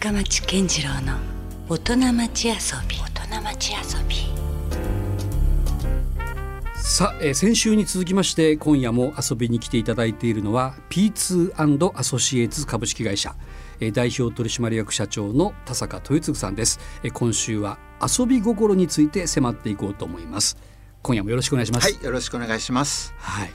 深町健次郎の大人町遊び。大人町遊びさあ、えー先週に続きまして今夜も遊びに来ていただいているのは P2& アソシエイツ株式会社、えー代表取締役社長の田坂豊次さんです、えー今週は遊び心について迫っていこうと思います。今夜もよろしくお願いします。はい、よろしくお願いします。はい。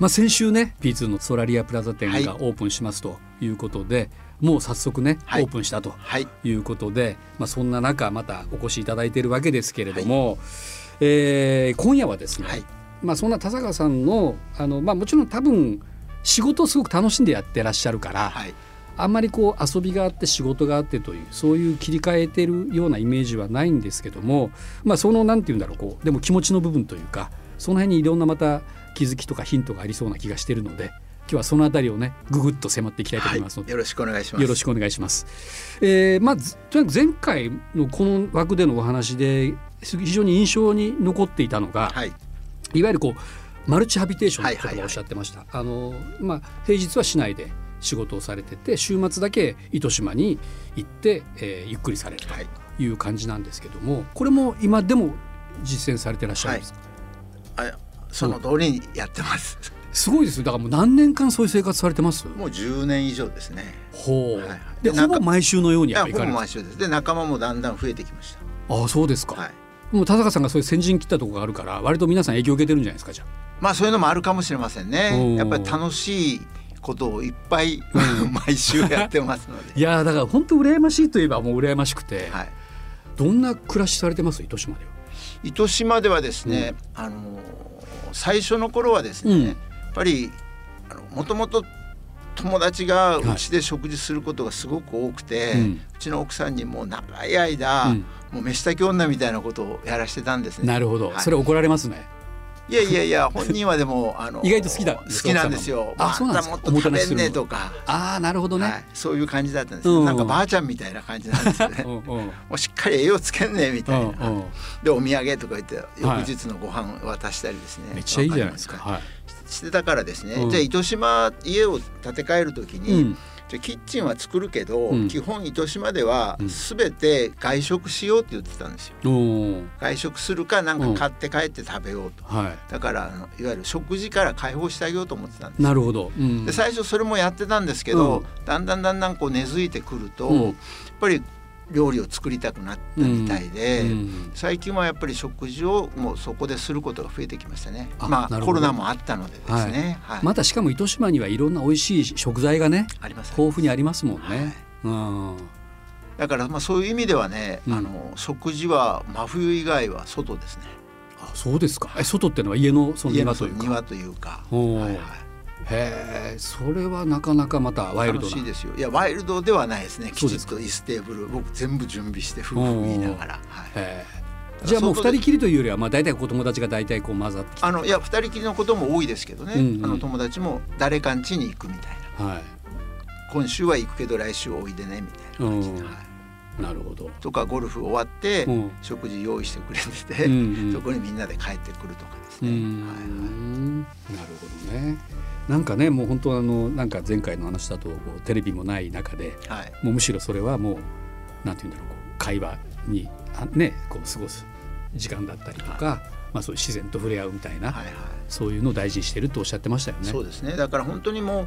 まあ先週ね P2 のソラリアプラザ店はい。がオープンしますということで、もう早速ね、はい。オープンしたとはい、いうことで、まあそんな中またお越しいただいているわけですけれども、えー今夜はですね、はい、まあそんな田坂さんのあのまあもちろん多分仕事をすごく楽しんでやってらっしゃるから、はい、あんまりこう遊びがあって仕事があってというそういう切り替えてるようなイメージはないんですけどもまあそのなんて言うんだろうこうでも気持ちの部分というかその辺にいろんなまた気づきとかヒントがありそうな気がしてるので今日はそのあたりをねぐぐっと迫っていきたいと思いますので、よろしくお願いします。よろしくお願いします。えーまあずとにかく前回のこの枠でのお話で非常に印象に残っていたのが、はい、いわゆるこうマルチハビテーションという言はいはいはい葉をおっしゃってました。あのまあ平日は市内で仕事をされてて週末だけ糸島に行って、えーゆっくりされるはい、という感じなんですけどもこれも今でも実践されてらっしゃるんですか、あ、その通りにやってます。すごいですよだからもう何年間そういう生活されてます？もう10年以上ですね。ほう、はいはいでほでなんかぼ毎週のようにいや、っぱ行かれる毎週です。で、仲間もだんだん増えてきましああそうですか、た。はい。もう田坂さんがそういう先陣切ったところがあるから割と皆さん影響を受けてるんじゃないですかじゃあ？まあ、そういうのもあるかもしれませんね。やっぱり楽しいことをいっぱい 毎週やってますので。いやーだから本当羨ましいといえばもう羨ましくて、はい。どんな暮らしされてます？糸島では糸島ではですね、あの最初の頃はですね、うんぱりもともと友達がうちで食事することがすごく多くて、ううんちの奥さんにもう長い間、うん。もう飯炊き女みたいなことをやらしてたんですね。なるほど、はい。それ怒られますね。いやいやいや本人はでも あの意外と好きだ。好きなんですよ。あそうなんですか。もっと食べんねとか。ああなるほどね、はい、そういう感じだったんです、うん。なんかばあちゃんみたいな感じなんですよね。うんうん。もうしっかり栄養つけんねみたいな、うんうん。でお土産とか言ってはい。翌日のご飯渡したりですね、めっちゃいいじゃないですか。はい。してたからですね、うんじゃあ糸島家を建て替える時うに、ん。じゃあキッチンは作るけど、うん基本糸島ではうん全て外食しようって言ってたんですよ。外食するかなんか買って帰って食べようと、はだからあのいわゆる食事から解放してあげようと思ってたんですい。なるほど。うん。で最初それもやってたんですけど、うんだんだんだんだんこう根付いてくると、うんやっぱり料理を作りたくなったみたいで、うん最近はやっぱり食事をもうそこですることが増えてきましたね。まあコロナもあったのでですね。はい。またしかも糸島にはいろんな美味しい食材がね。豊富にありますもんはいね。うん。だからまあそういう意味ではね、うんあの食事は真冬以外は外ですね。あそうですか。え外ってのは家のその家の庭というか。庭というか。はいはいへえ。それはなかなかまたワイルドな楽しい。ですよ。いやワイルドではないですね。きちっと椅子テーブル僕全部準備して夫婦言いながら。はい。じゃあもう二人きりというよりはまあ大体子供たちが大体こう混ざって。あのいや二人きりのことも多いですけどね、うんうんあの友達も誰かん家に行くみたいなはい。今週は行くけど来週おいでねみたいな感じで、うんはいなるほど。とかゴルフ終わって、うん。食事用意してくれてて、うんうん。そこにみんなで帰ってくるとかですうね、ん。なるほどね。なんかねもう本当あのなんか前回の話だとこうテレビもない中ではい。はい、もうむしろそれはもうなんていうんだろうこう会話にあねこう過ごす時間だったりとか、まあそういう自然と触れ合うみたいな、はいはい。そういうのを大事にしてるとおっしゃってましたよね。そうですね。だから本当にもう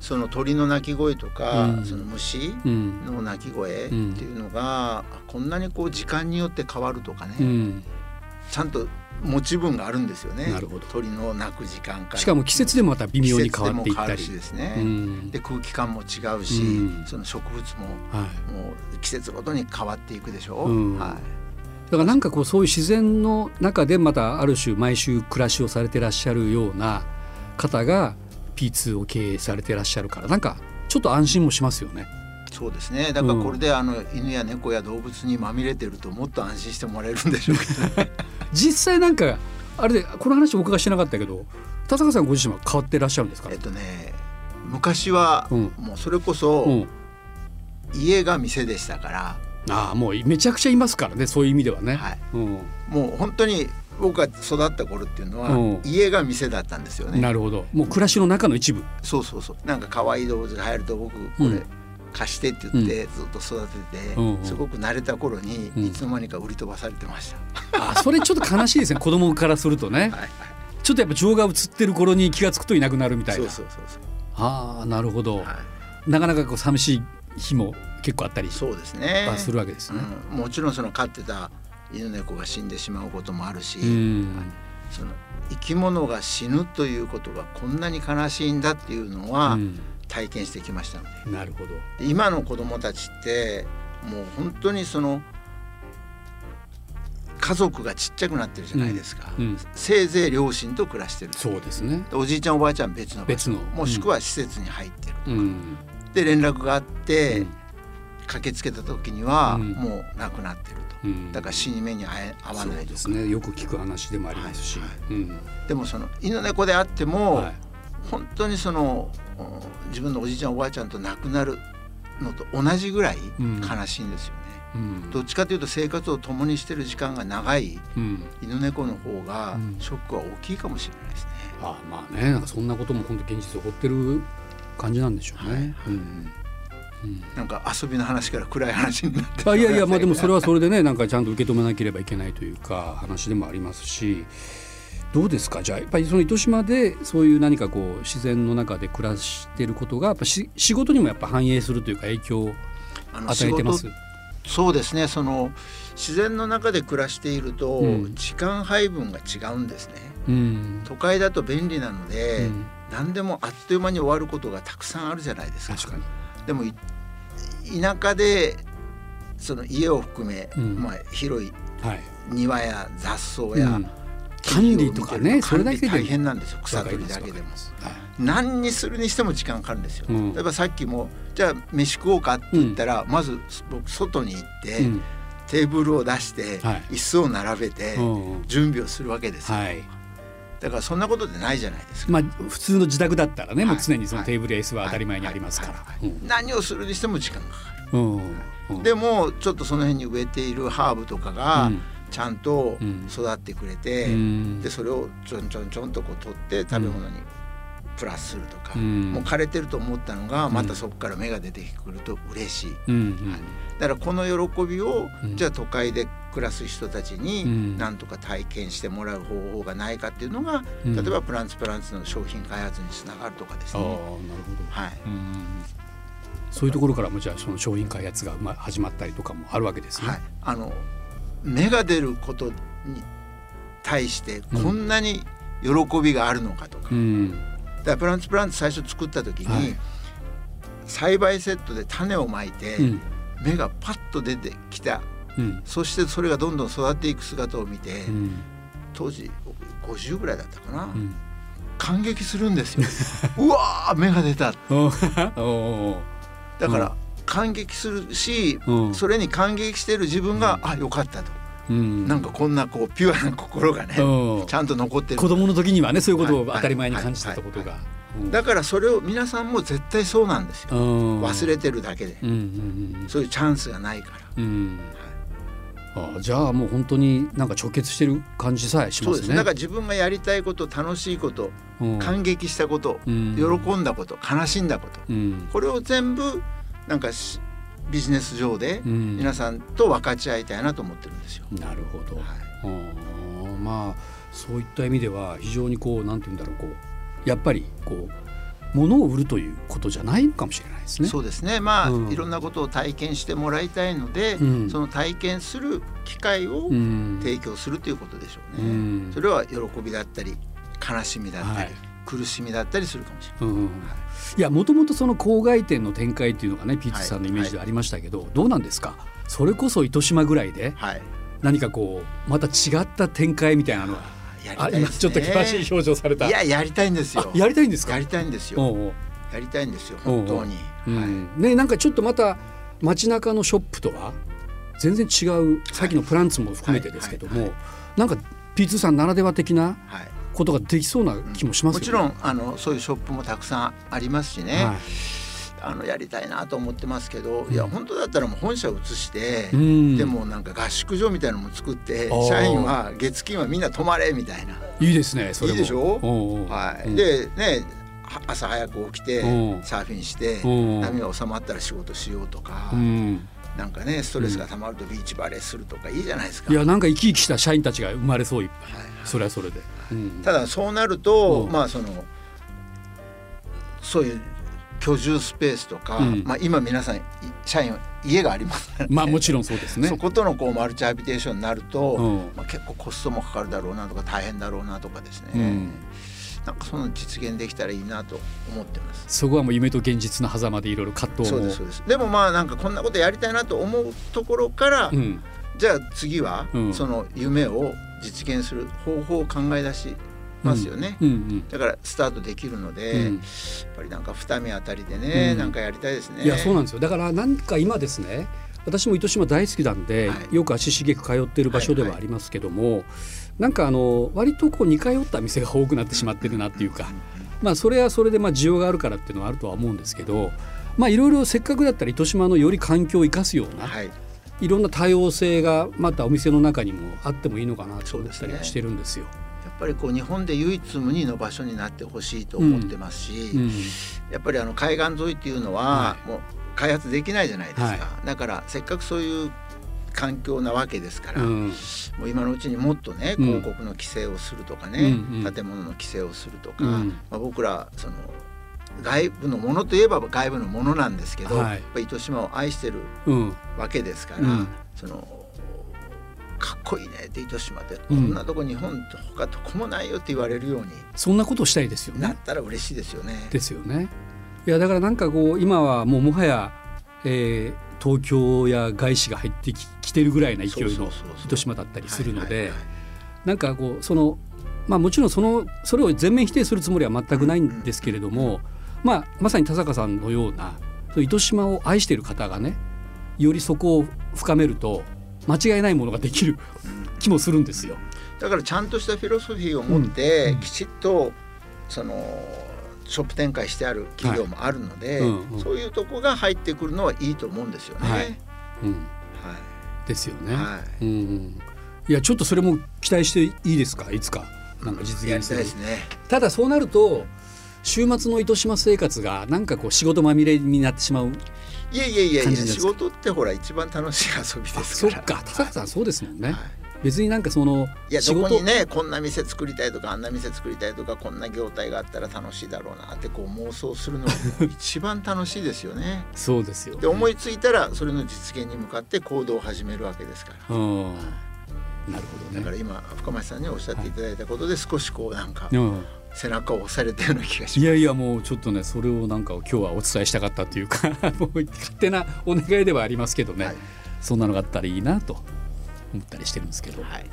その鳥の鳴き声とか、うん。その虫うん。の鳴き声っていうのが、あこんなにこう時間によって変わるとかね、うん、ちゃんと持ち分があるんですよね。なるほど。鳥の鳴く時間から。しかも季節でもまた微妙に変わっていったり。ですね、うん。で空気感も違うし、うん。その植物もはい、もう季節ごとに変わっていくでしょ、うん。はい、だからなんかこうそういう自然の中でまたある種毎週暮らしをされてらっしゃるような方が P2 を経営されてらっしゃるからなんかちょっと安心もしますよね。そうですね。だからこれであの犬や猫や動物にまみれてるともっと安心してもらえるんでしょうけどね。実際なんかあれでこの話お伺いしてなかったけど田坂さんご自身は変わってらっしゃるんですか？えっとね昔はうん。もうそれこうそん、家が店でしたから、ああもうめちゃくちゃいますからねそういう意味ではね。はい、うん、もう本当に僕が育った頃っていうのは、うん。家が店だったんですよね。なるほど。もう暮らしの中の一部。そうそうそう。なんか可愛い動物が入ると僕これ、うん。貸してって言ってずっと育てて、うんうん。すごく慣れた頃にうんいつの間にか売り飛ばされてました。あそれちょっと悲しいですね 子供からするとね。はいはい。ちょっとやっぱ情が映ってる頃に気が付くといなくなるみたいな。そうそうそうそう。ああなるほど、はい。なかなかこう寂しい日も結構あったりそうですね。はするわけですね。うん、もちろんその飼ってた犬猫が死んでしまうこともあるし、うん。その生き物が死ぬということがこんなに悲しいんだっていうのはうん。体験してきましたので、なるほど。で今の子供たちってもう本当にその家族がちっちゃくなってるじゃないですか、うん、せいぜい両親と暮らしてるそうですね。でおじいちゃんおばあちゃん別の別の。もしくは施設に入ってる、うん、で連絡があって、うん駆けつけた時にはうん。もう亡くなってると、うん。だから死に目に合わないとですね。よく聞く話でもありますし、はい。うん、でもその犬猫であっても、はい、本当にそのお自分のおじいちゃんおばあちゃんと亡くなるのと同じぐらいうん。悲しいんですよね。うん、どっちかというと生活を共にしてる時間が長いうん、犬猫の方がうん。ショックは大きいかもしれないですね。あまあね、なんかそんなことも本当現実起こってる感じなんでしょうね。はい。うんなんか遊びの話から暗い話になってあいやいやまあでもそれはそれでねなんかちゃんと受け止めなければいけないというか話でもありますし。どうですか？じゃあやっぱりその糸島でそういう何かこう自然の中で暮らしていることがやっぱし仕事にもやっぱ反映するというか影響を与えてます？そうですね。その自然の中で暮らしていると、うん。時間配分が違うんですね。うん。都会だと便利なので、うん。何でもあっという間に終わることがたくさんあるじゃないですか。確かに。でもい田舎でその家を含め、うん。まあ、広いはい。庭や雑草やうん、管理とかねそれだけで大変なんですよ草取りだけでも。何にするにしても時間かかるんですよ。うん。例えばさっきもじゃあ飯食おうかって言ったら、まず僕外に行って、うん。テーブルを出して、はい。椅子を並べて、うん。準備をするわけですよ、はい。だからそんなことでないじゃないですか。まあ普通の自宅だったらね、もうはい常にそのテーブルや椅子は当たり前にありますから。何をするにしても時間がかかる。うん。うん。でもちょっとその辺に植えているハーブとかがうん。ちゃんとうん。育ってくれて、うん。でそれをちょんちょんちょんとこう取って食べ物にプラスするとか、うん。もう枯れてると思ったのがん。またそこから芽が出てくると嬉しい、うん。うん。だからこの喜びを、うん。じゃあ都会で暮らす人たちうん。に何とか体験してもらう方法がないかっていうのが、うん。例えばプランツプランツの商品開発につながるとかですああなるね。ほど。はい。うん。そういうところからもじゃあその商品開発がまあ始まったりとかもあるわけですね。はい、あの芽が出ることに対してこんなに喜びがあるのかとか,、うん。だからプランツプランツ最初作った時に、はい。栽培セットで種をまいて、うん。芽がパッと出てきたうん。そしてそれがどんどん育っていく姿を見て、うん。当時僕50ぐらいだったかな、うん。感激するんですよ。うわー芽が出た。だから、うん。感激するし、うん。それに感激してる自分が、あよかったと、うん。なんかこんなこうピュアな心がね、うん。ちゃんと残ってる。子供の時にはねそういうことをはい。当たり前に感じてたことが。うん。だからそれを皆さんも絶対そうなんですよ、うん。忘れてるだけで、うんうんそういうチャンスがないから、うん。うんあじゃあもう本当になんか直結してる感じさえしそうですますね。だから自分がやりたいこと楽しいこと、うん感激したこと、うん喜んだこと悲しんだことうんこれを全部なんかしビジネス上でうん皆さんと分かち合いたいなと思ってるんですよ。なるほど。はいうんまあそういった意味では非常にこうなんて言うんだろうこうやっぱりこう物を売るということじゃないのかもしれないですね。そうですね。まあ、うん。いろんなことを体験してもらいたいので、うん。その体験する機会をうん。提供するということでしょうね。うん。それは喜びだったり悲しみだったり、はい。苦しみだったりするかもしれない。うんい。やもともとその郊外店の展開っていうのがねピッツさんのイメージでありましたけど、どうなんですか？それこそ糸島ぐらいではい、何かこうまた違った展開みたいなのはやりあたいね。今ちょっと険しい表情されたいややりたいんですよあ。やりたいんですか？やりたいんですよ。やりたいんですよ本当に。うはいんねなんかちょっとまた街中のショップとは全然違うさっきのプランツも含めてですけども、はいはいなんか P2 さんならでは的なはい。ことができそうな気もしますよね。もちろんあのそういうショップもたくさんありますしね、はいあのやりたいなと思ってますけど、ん。いや本当だったらもう本社を移して、うん。でもなんか合宿所みたいなのも作って社員は月金はみんな泊まれみたいな、いいですねそれも。いいでしょ？はい。うん。でね朝早く起きてうん。サーフィンしてうん。波が収まったら仕事しようとかうん。なんかねストレスがたまるとビーチバレーするとかいいじゃないですか。いやなんか生き生きした社員たちが生まれそういっぱいはい。それはそれで、うん。ただそうなると、うん。まあそのそういう居住スペースとか、うん。まあ、今皆さんい社員家がありますからね。まあもちろんそうですね。そことのこうマルチハビテーションになると、うん。まあ、結構コストもかかるだろうなとか大変だろうなとかですね、うん。なんかその実現できたらいいなと思ってます。そこはもう夢と現実の狭間でいろいろ葛藤も。そうですそうです。でもまあなんかこんなことやりたいなと思うところから、うん。じゃあ次はうん。その夢を実現する方法を考え出しますよね。うんうんだからスタートできるので、うん。やっぱりなんか二目当たりでね、うん。なんかやりたいですね。いやそうなんですよ。だからなんか今ですね私も糸島大好きなんで、はい。よく足しげく通ってる場所ではありますけども、なんかあの割とこう似通った店が多くなってしまってるなっていうか、まあそれはそれでまあ需要があるからっていうのはあるとは思うんですけどまあいろいろせっかくだったら糸島のより環境を生かすような、はい、いろんな多様性がまたお店の中にもあってもいいのかなと思ったりはしてるんですよ。やっぱりこう日本で唯一無二の場所になってほしいと思ってますし、うん。やっぱりあの海岸沿いっていうのははもう開発できないじゃないですか、はだからせっかくそういう環境なわけですから、うん。もう今のうちにもっとねうん。広告の規制をするとかね、うんうん。建物の規制をするとか、うん。まあ、僕らその外部のものといえば外部のものなんですけど、はい。やっぱ糸島を愛してるうん。わけですから、うん。そのかっこいいねって糸島って、うんこんなとこ日本と他どこもないよって言われるようにそんなことしたいですよねなっ。たら嬉しいですよね。ですよね。いやだからなんかこう今はもうもはや、えー東京や外資が入ってききてるぐらいな勢いの糸島だったりするのでなんかこうそのまあもちろんそのそれを全面否定するつもりは全くないんですけれども、まあまさに田坂さんのようなそういう糸島を愛している方がねよりそこを深めると間違いないものができる気もするんですよ。だからちゃんとしたフィロソフィーを持って、うん。きちっとそのショップ展開してある企業もあるので、はい。うんうん。そういうとこが入ってくるのはいいと思うんですよね。ははい。い、うん、ですよね。はい。うんうん、いやちょっとそれも期待していいですか？いつか。なんか実現する。たいですね。ただそうなると週末の糸島生活がなんかこう仕事まみれになってしまういやいやいやいや仕事ってほら一番楽しい遊びあですから。そっか。田坂さんそうですもんね、はい。別になんかそのいやどこにねこんな店作りたいとかあんな店作りたいとかこんな業態があったら楽しいだろうなってこう妄想するのが一番楽しいですよね。そうですよ、で思いついたらそれの実現に向かって行動を始めるわけですから。うん、なるほどね。だから今深町さんにおっしゃっていただいたことで少しこうなんかうん背中を押されたような気がしいます。やいやもうちょっとねそれをなんか今日はお伝えしたかったというか もう勝手なお願いではありますけどね、はいそんなのがあったらいいなと思ったりしてるんですけど、はい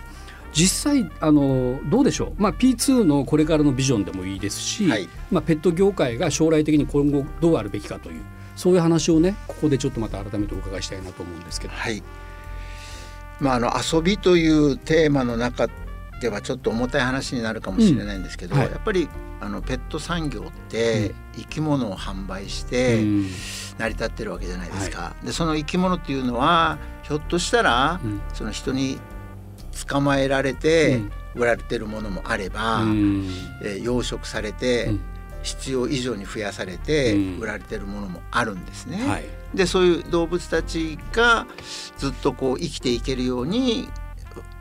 実際あのどうでしょう、まあ、P2 のこれからのビジョンでもいいですし、はいまあ、ペット業界が将来的に今後どうあるべきかというそういう話をねここでちょっとまた改めてお伺いしたいなと思うんですけど。はい。まああの遊びというテーマの中ではちょっと重たい話になるかもしれないんですけど、うん。はい。やっぱりあのペット産業って生き物を販売しうてん。成り立ってるわけじゃないですか。でその生き物っていうのはひょっとしたら、うん。その人に捕まえられて売られてるものもあれば、うん。えー養殖されて、うん。必要以上に増やされてうん。売られてるものもあるんですね。はい。でそういう動物たちがずっとこう生きていけるように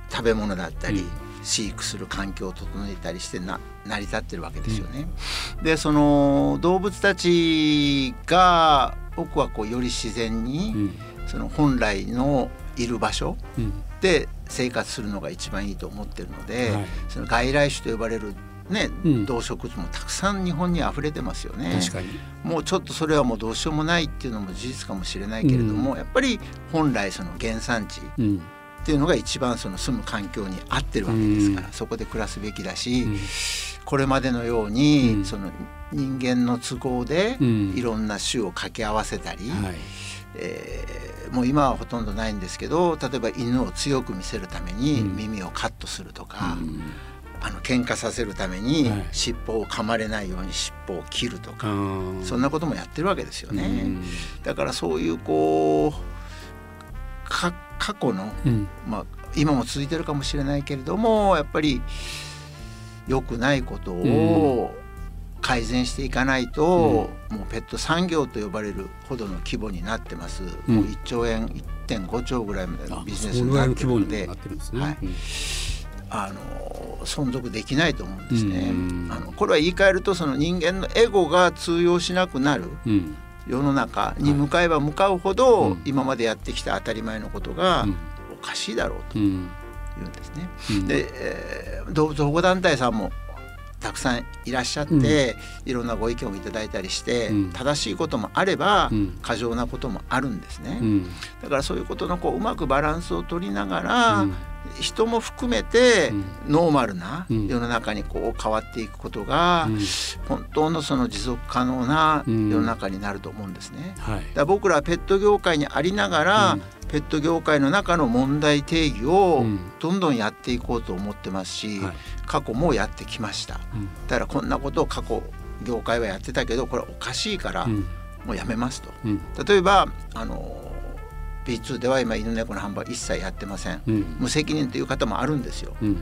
食べ物だったり、うん飼育する環境を整えたりしてな成り立ってるわけですよね。でその動物たちが僕はこうより自然に、うん。その本来のいる場所うん。で生活するのが一番いいと思ってるので、はい。その外来種と呼ばれるね、うん。動植物もたくさん日本に溢れてますよね。確かに。もうちょっとそれはもうどうしようもないっていうのも事実かもしれないけれども、やっぱり本来その原産地うんっていうのが一番その住む環境に合ってるわけですから、うん。そこで暮らすべきだし、うん。これまでのように、うん。その人間の都合でうん。いろんな種を掛け合わせたり、はい。えーもう今はほとんどないんですけど例えば犬を強く見せるためにうん。耳をカットするとか、うん。あの喧嘩させるためにはい。尻尾を噛まれないように尻尾を切るとか、うんそんなこともやってるわけですよね。うん。だからそういうこうか過去の、うん。まあ、今も続いてるかもしれないけれどもやっぱり良くないことを改善していかないと、もうペット産業と呼ばれるほどの規模になってます、うん。もう1兆円1.5兆ぐらいまでのあビジネスになって規模にるので。はい。うん。あの存続できないと思うんですね。うん。あのこれは言い換えるとその人間のエゴが通用しなくなる。うん世の中に向かえば向かうほど、うん。今までやってきた当たり前のことがうん。おかしいだろうとうんいうんですね。うん。で、えー動物保護団体さんもたくさんいらっしゃって、いろんなご意見をいただいたりして、うん。正しいこともあれば、うん。過剰なこともあるんですね。うん。だからそういうことのこううまくバランスを取りながら、うん人も含めてうん。ノーマルなうん。世の中にこう変わっていくことが、うん。本当のその持続可能な世うん。の中になると思うんですね。はい。だ僕らはペット業界にありながら、うん。ペット業界の中の問題定義をうん。どんどんやっていこうと思ってますし、はい。過去もやってきました。うん。だからこんなことを過去業界はやってたけどこれおかしいからうん。もうやめますと。うん。例えばあの B2 では今犬猫の販売一切やってません。うん。無責任という方もあるんですよ。うん。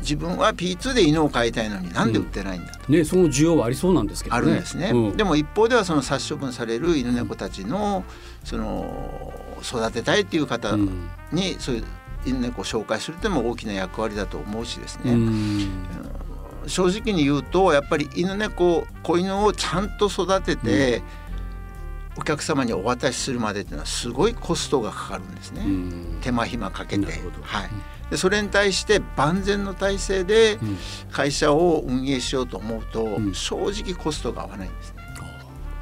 自分は P2 で犬を飼いたいのになんで売ってないんだと。ねその需要はありそうなんですけどね。あるんですね、うん。でも一方ではその殺処分される犬猫たちのその育てたいっていう方うん。にそういう犬猫を紹介するっていうのも大きな役割だと思うしですね、うん。正直に言うとやっぱり犬猫子犬をちゃんと育てて、お客様にお渡しするまでっていうのはすごいコストがかかるんですね、うん。手間暇かけて。はい、でそれに対して万全の体制でうん。会社を運営しようと思うと、うん。正直コストが合わないんですね。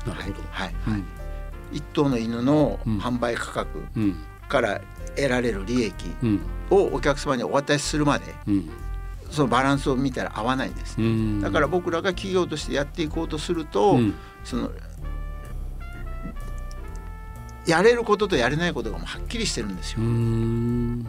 なるほど。はい、うん。一頭の犬のうん。販売価格うん。から得られる利益うん。をお客様にお渡しするまでうん。そのバランスを見たら合わないんです、うん。だから僕らが企業としてやっていこうとすると、うん。そのやれることとやれないことがもうはっきりしてるんですよ。うん。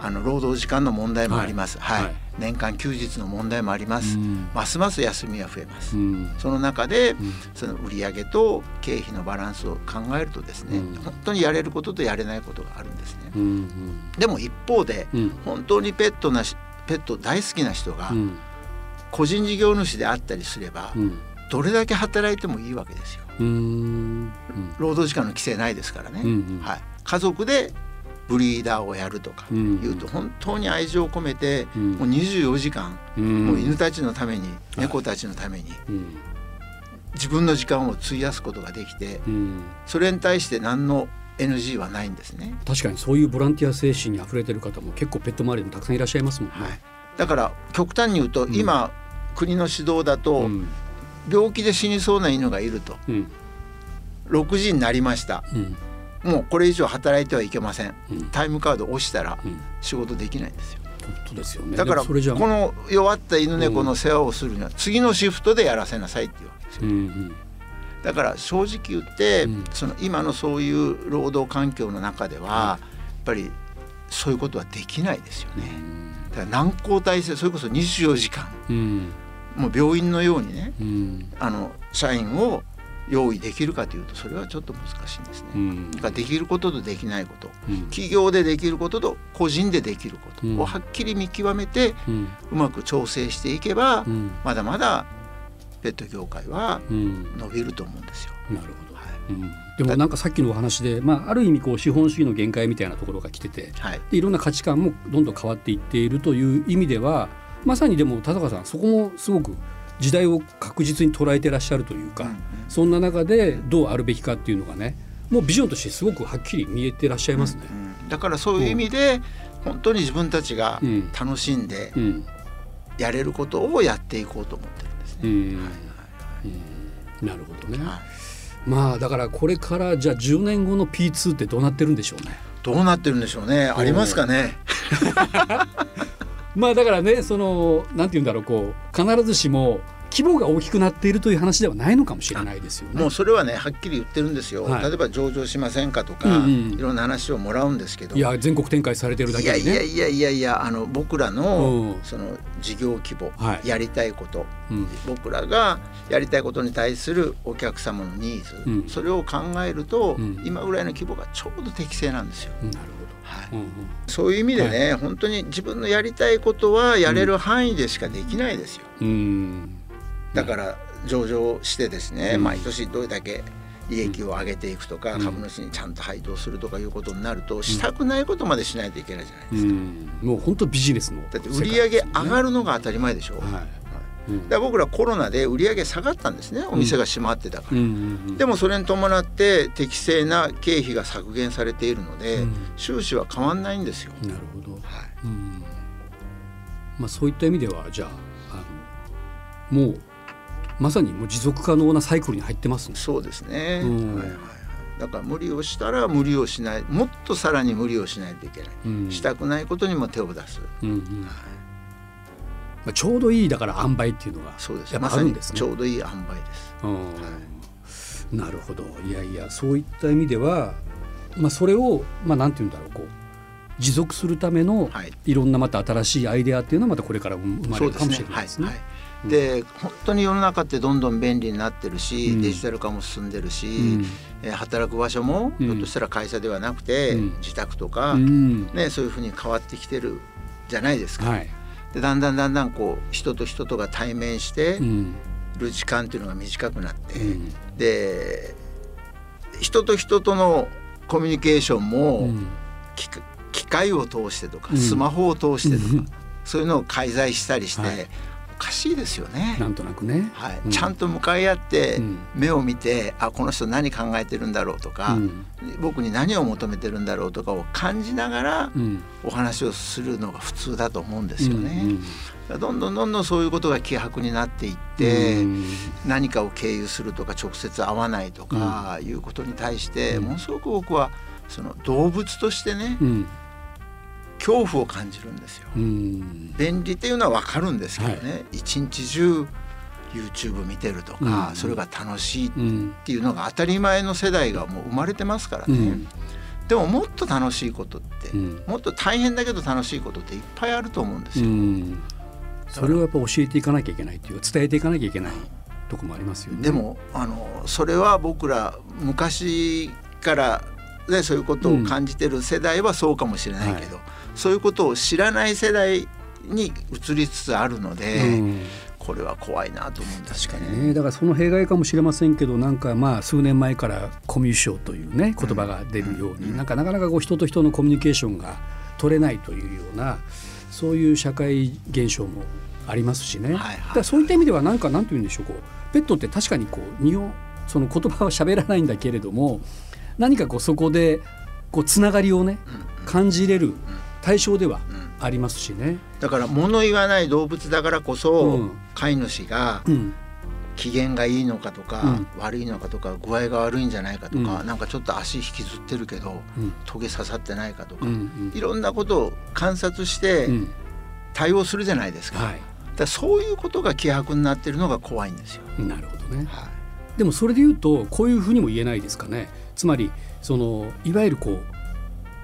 あの労働時間の問題もあります。はい。い、ははい。年間休日の問題もあります。うん。ますます休みは増えます。うん。その中で、ん。その売上と経費のバランスを考えるとですね、うん。本当にやれることとやれないことがあるんですね。うん。でも一方で、うん。本当にペットなしペット大好きな人がうん。個人事業主であったりすれば、うんどれだけ働いてもいいわけですよ。うん。労働時間の規制ないですからね。うんうん。はい、家族でブリーダーをやるとかうんいうと本当に愛情を込めて、うん。もう24時間、うん。もう犬たちのためにはい。猫たちのためにうん。自分の時間を費やすことができてうん。それに対して何の NG はないんですね。確かにそういうボランティア精神に溢れてる方も結構ペット周りにもたくさんいらっしゃいますもんね。はい、だから極端に言うと、ん。今国の指導だと、うん病気で死にそうな犬がいると。うん。6時になりました。うん。もうこれ以上働いてはいけません。うん。タイムカードを押したらうん。仕事できないんですよ。本当ですよね。だからこの弱った犬猫の世話をするには次のシフトでやらせなさいっていうわけですよ。うんうん。だから正直言って、うん。その今のそういう労働環境の中では、やっぱりそういうことはできないですよね。だから難航体制それこそ24時間。うんもう病院のようにねうん。あの社員を用意できるかというとそれはちょっと難しいんですね。うん。だからできることとできないこと。うん。企業でできることと個人でできること。うん。をはっきり見極めてうん。うまく調整していけばうん。まだまだペット業界はうん。伸びると思うんですよ。なるほど。はい。うん。でもなんかさっきのお話で、まあ、ある意味こう資本主義の限界みたいなところが来ててはい。でいろんな価値観もどんどん変わっていっているという意味ではまさにでも田坂さんそこもすごく時代を確実に捉えてらっしゃるというか、うんうんそんな中でどうあるべきかっていうのがねもうビジョンとしてすごくはっきり見えてらっしゃいますね。うんだからそういう意味で本当に自分たちがうん楽しんでうんやれることをやっていこうと思ってるんですね。うんはいなるほどね。はいまあだからこれからじゃあ10年後の P2 ってどうなってるんでしょうね。どうなってるんでしょうね。ありますかね。まあだからねその何て言うんだろうこう必ずしも規模が大きくなっているという話ではないのかもしれないですよね。もうそれはねはっきり言ってるんですよ。はい例えば上場しませんかとか、うんうんいろんな話をもらうんですけど。いや全国展開されてるだいやけにね。いやいやいやいやあの僕らのうんその事業規模、はいやりたいことうん僕らがやりたいことに対するお客様のニーズ、うんそれを考えると、うん今ぐらいの規模がちょうど適正なんですよ。なるはいほど。うんうんそういう意味でね、本当に自分のやりたいことはやれる範囲でしかできないですよ。うんだから上場してですね、うん。毎年どれだけ利益を上げていくとか、うん。株主にちゃんと配当するとかいうことになると、したくないことまでしないといけないじゃないですか。うん。もう本当ビジネスのだって売り上げ上がるのが当たり前でしょ。はいはい。うん。だ僕らコロナで売り上げ下がったんですね。お店が閉まってたから、でもそれに伴って適正な経費が削減されているので、うん。収支は変わんないんですよ、なるほど、はい、うん。まあ、そういった意味ではじゃああのもうまさにもう持続可能なサイクルに入ってますね。そうですね、うん。はいはいはいだから無理をしたら無理をしないもっとさらに無理をしないといけない、うん。したくないことにも手を出す、うんうん。まあ、ちょうどいいだから塩梅っていうのがそうです。やっまさにぱあるんですね。ちょうどいい塩梅です。うん。なるほど。いやいやそういった意味では、まあ、それを、まあ、なんて言うんだろうこう持続するためのはい。いろんなまた新しいアイデアっていうのはまたこれから生まれるかもしれないですね。はい。はいで本当に世の中ってどんどん便利になってるし、うん。デジタル化も進んでるし、うん。えー働く場所もうん。ひょっとしたら会社ではなくて、うん。自宅とか、うん。ね、そういうふうに変わってきてるじゃないですか。はい。でだんだんだんだんこう人と人とが対面してうん。る時間っていうのが短くなって、うん。で人と人とのコミュニケーションも、うん。機械を通してとか、うん。スマホを通してとか、うん。そういうのを介在したりして、はい。おかしいですよね。なんとなくね。はい。うん。ちゃんと向かい合ってうん。目を見て、あこの人何考えてるんだろうとか、うん。僕に何を求めてるんだろうとかを感じながらうん。お話をするのが普通だと思うんですよね。うんどんどんどんどんそういうことが希薄になっていって、うん。何かを経由するとか直接会わないとかいうことに対して、うん。ものすごく僕はその動物としてね、うん恐怖を感じるんですよ。うん。便利っていうのは分かるんですけどね、一日中 YouTube 見てるとか、うん。それが楽しいっうんていうのが当たり前の世代がもう生まれてますからね、うん。でももっと楽しいことって、うん。もっと大変だけど楽しいことっていっぱいあると思うんですうよ。ん。それをやっぱ教えていかなきゃいけないっていう伝えていかなきゃいけないとこもありますよね。でもあのそれは僕ら昔から、ね、そういうことを感じてる世代はそうかもしれないけど、そういうことを知らない世代に移りつつあるので、うん。これは怖いなと思うんです確ね。かにね。だからその弊害かもしれませんけどなんかまあ数年前からコミュ障というね言葉が出るように、なんかなかなかこう人と人のコミュニケーションが取れないというようなそういう社会現象もありますしね、はいはいだからそういった意味ではなんかなんて言うんでしょうこうペットって確かにこう日本その言葉は喋らないんだけれども何かこうそこでこうつながりをね感じれる対象ではありますしね。だから物言わない動物だからこそ、うん。飼い主がうん。機嫌がいいのかとか、うん。悪いのかとか具合が悪いんじゃないかとか、うん。なんかちょっと足引きずってるけどうん。トゲ刺さってないかとか、うんいろんなことを観察してうん。対応するじゃないですか,、はだからそういうことが希薄になってるのが怖いんですよ。い、なるほどね。はい。でもそれで言うとこういうふうにも言えないですかね。つまりそのいわゆるこう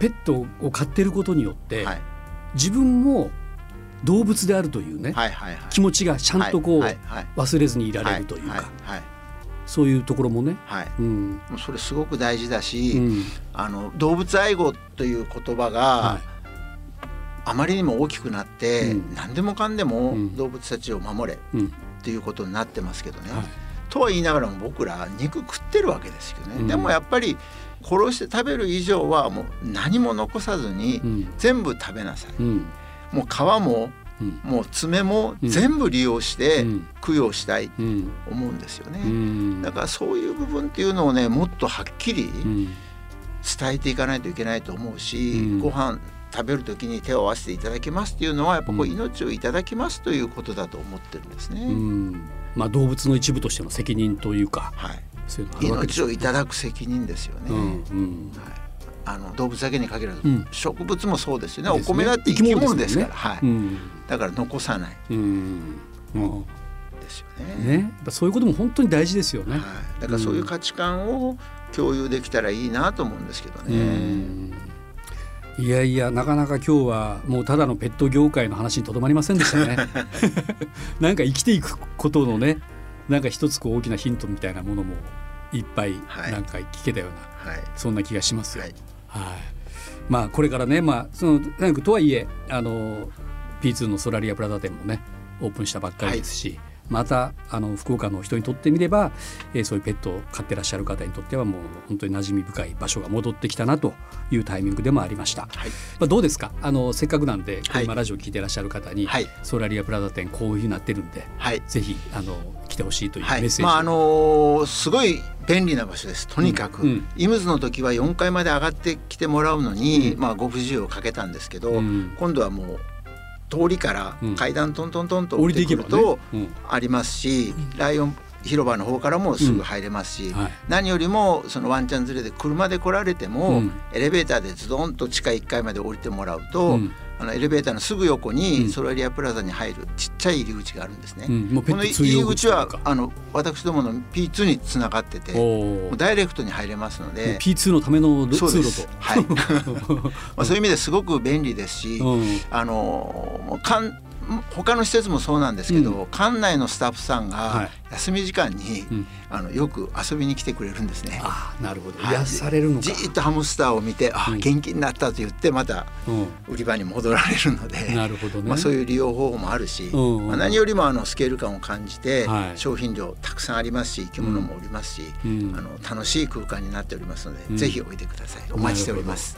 ペットを飼ってることによって、はい。自分も動物であるというね、はいはいはい。気持ちがちゃんとこう、はい。はい忘れずにいられるというか、そういうところもね、はい、はいうんそれすごく大事だし、うん。あの動物愛護という言葉が、はあまりにも大きくなって、うん。何でもかんでもうん。動物たちを守れいうん。っていうことになってますけどね。はい。とは言いながらも僕ら肉食ってるわけですよね。うん。でもやっぱり殺して食べる以上はもう何も残さずにうん。全部食べなさい。うん。もう皮もうん。もう爪もうん。全部利用してうん。供養したいとうん。思うんですよね。うん。だからそういう部分っていうのをねもっとはっきりうん。伝えていかないといけないと思うし、うん。ご飯食べる時に手を合わせていただきますっていうのはやっぱこううん。命をいただきますということだと思ってるんですね。うん。まあ動物の一部としての責任というか。はい、命をいただく責任ですよね。うんうん。はい、あの動物だけに限らず、うん。植物もそうですよね。お米だって生き物ですから。ね。はい。うん。だから残さない。うん。うん。ですよね。ね、そういうことも本当に大事ですよね。はい、だからそういう価値観を共有できたらいいなと思うんですけどうね。ん。いやいやなかなか今日はもうただのペット業界の話にとどまりませんでしたね。なんか生きていくことのねなんか一つこう大きなヒントみたいなものもいっぱいはい。なんか聞けたような、はい。そんな気がしますよ。ははい。い、まあこれからねまあそのとはいえあの P2 のソラリアプラザ店もねオープンしたばっかりですし、またあの福岡の人にとってみれば、えー、そういうペットを飼ってらっしゃる方にとってはもう本当に馴染み深い場所が戻ってきたなというタイミングでもありました、はい、まあ、どうですか？あのせっかくなんで、はい、今ラジオ聞いてらっしゃる方に、はい、ソーラリアプラザ店こういうふうになってるんで、はい、ぜひあの来てほしいというメッセージ、まああのー、すごい便利な場所です。とにかく、うんうん、イムズの時は4階まで上がってきてもらうのに、うん、まあ、ご不自由をかけたんですけど、うん、今度はもう通りから階段トントントンと降りてくるとありますし、ライオン広場の方からもすぐ入れますし、うん。はい、何よりもそのワンちゃん連れで車で来られても、うん、エレベーターでズドンと地下1階まで降りてもらうと、うん、あのエレベーターのすぐ横にソラリアプラザに入るちっちゃい入り口があるんですね。この入り口はあの私どもの P2 につながっててダイレクトに入れますので P2 のための通路と。はい。まあ、そういう意味ですごく便利ですし、あのかん他の施設もそうなんですけど、うん、館内のスタッフさんが休み時間に、はい、あのよく遊びに来てくれるんですね。あなるほど、はい、癒されるのじっとハムスターを見てあ、うん、元気になったと言ってまた売り場に戻られるので、なるほどね。まあ、そういう利用方法もあるし、うんまあ、何よりもあのスケール感を感じて、はい、商品量たくさんありますし生き物もおりますし、あの楽しい空間になっておりますので、ぜひおいでください。お待ちしております。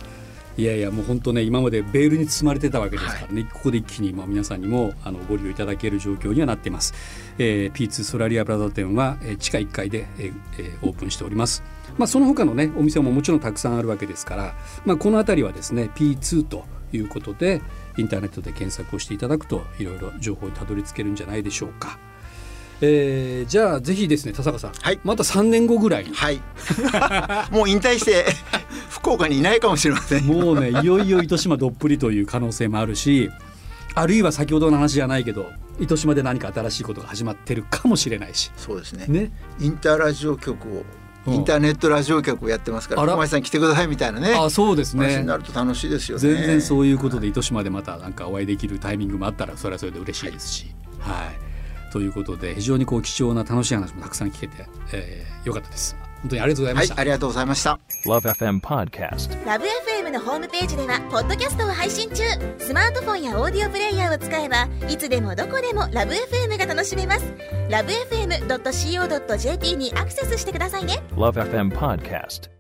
いやいやもう本当ね今までベールに包まれてたわけですからね、はい、ここで一気にまあ皆さんにもあのご利用いただける状況にはなっています、えー、P2 ソラリアプラザ店は、えー、地下1階で、えー、オープンしております。まあその他のねお店ももちろんたくさんあるわけですからまあこの辺りはですね P2 ということでインターネットで検索をしていただくといろいろ情報にたどり着けるんじゃないでしょうか。えー、じゃあぜひですね田坂さん、はい、また3年後ぐらいはい。もう引退して福岡にいないかもしれませんもうねいよいよ糸島どっぷりという可能性もあるしあるいは先ほどの話じゃないけど糸島で何か新しいことが始まってるかもしれないし。そうですね。ね。インターラジオ局をインターネットラジオ局をやってますから小林さん来てくださいみたいなね。あそうですね。になると楽しいですよね。全然そういうことで糸島でまたなんかお会いできるタイミングもあったらそれはそれで嬉しいですし。はい。ということで非常にこう貴重な楽しい話もたくさん聞けて、えー、よかったです本当にありがとうございました、はい、ありがとうございました。LoveFM Podcast LoveFM のホームページではポッドキャストを配信中。スマートフォンやオーディオプレイヤーを使えばいつでもどこでも LoveFM が楽しめます。LoveFM.co.jp にアクセスしてくださいね。LoveFM Podcast